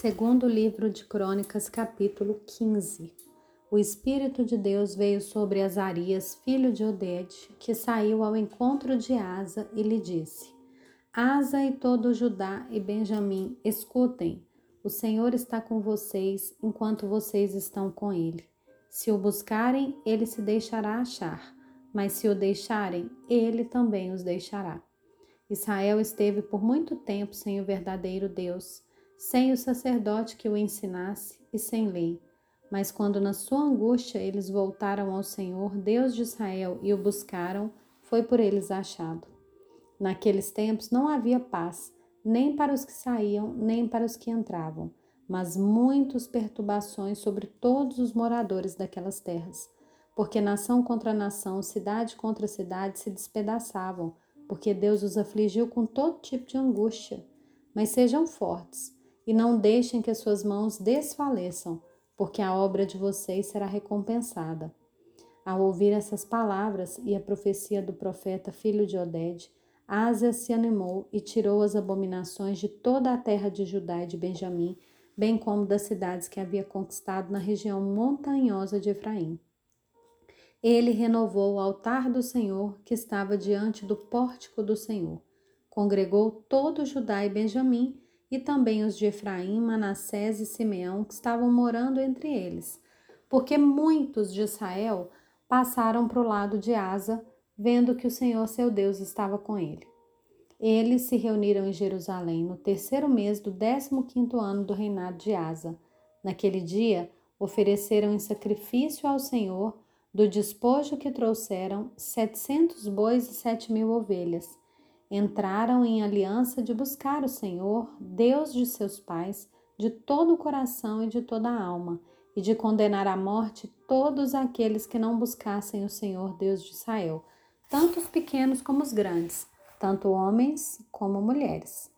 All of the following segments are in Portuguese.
Segundo livro de Crônicas, capítulo 15. O Espírito de Deus veio sobre Azarias, filho de Oded, que saiu ao encontro de Asa e lhe disse: Asa e todo Judá e Benjamim, escutem. O Senhor está com vocês enquanto vocês estão com ele. Se o buscarem, ele se deixará achar, mas se o deixarem, ele também os deixará. Israel esteve por muito tempo sem o verdadeiro Deus sem o sacerdote que o ensinasse e sem lei. Mas quando na sua angústia eles voltaram ao Senhor, Deus de Israel, e o buscaram, foi por eles achado. Naqueles tempos não havia paz, nem para os que saíam, nem para os que entravam, mas muitas perturbações sobre todos os moradores daquelas terras. Porque nação contra nação, cidade contra cidade se despedaçavam, porque Deus os afligiu com todo tipo de angústia. Mas sejam fortes e não deixem que as suas mãos desfaleçam, porque a obra de vocês será recompensada. Ao ouvir essas palavras e a profecia do profeta filho de Oded, Ásia se animou e tirou as abominações de toda a terra de Judá e de Benjamim, bem como das cidades que havia conquistado na região montanhosa de Efraim. Ele renovou o altar do Senhor que estava diante do pórtico do Senhor. Congregou todo Judá e Benjamim e também os de Efraim, Manassés e Simeão que estavam morando entre eles, porque muitos de Israel passaram para o lado de Asa, vendo que o Senhor seu Deus estava com ele. Eles se reuniram em Jerusalém no terceiro mês do décimo quinto ano do reinado de Asa. Naquele dia, ofereceram em sacrifício ao Senhor, do despojo que trouxeram, setecentos bois e sete mil ovelhas, entraram em aliança de buscar o Senhor, Deus de seus pais, de todo o coração e de toda a alma, e de condenar à morte todos aqueles que não buscassem o Senhor Deus de Israel, tanto os pequenos como os grandes, tanto homens como mulheres.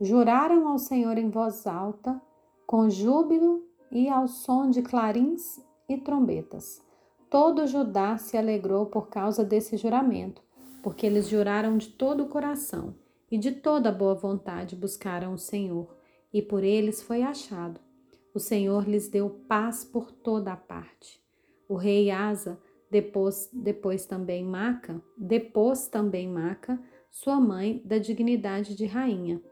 Juraram ao Senhor em voz alta, com júbilo e ao som de clarins e trombetas. Todo Judá se alegrou por causa desse juramento porque eles juraram de todo o coração e de toda boa vontade buscaram o Senhor, e por eles foi achado. O Senhor lhes deu paz por toda a parte. O rei Asa depois, depois também Maca, depois também Maca, sua mãe, da dignidade de rainha,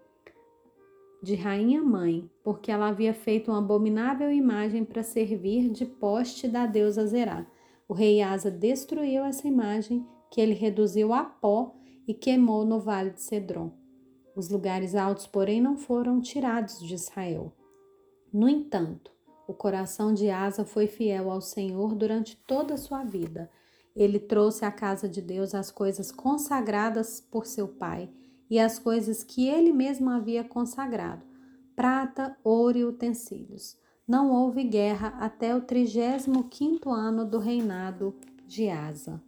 de rainha mãe, porque ela havia feito uma abominável imagem para servir de poste da deusa Zerá. O rei Asa destruiu essa imagem que ele reduziu a pó e queimou no vale de Cedron. Os lugares altos, porém, não foram tirados de Israel. No entanto, o coração de Asa foi fiel ao Senhor durante toda a sua vida. Ele trouxe à casa de Deus as coisas consagradas por seu pai e as coisas que ele mesmo havia consagrado: prata, ouro e utensílios. Não houve guerra até o trigésimo quinto ano do reinado de Asa.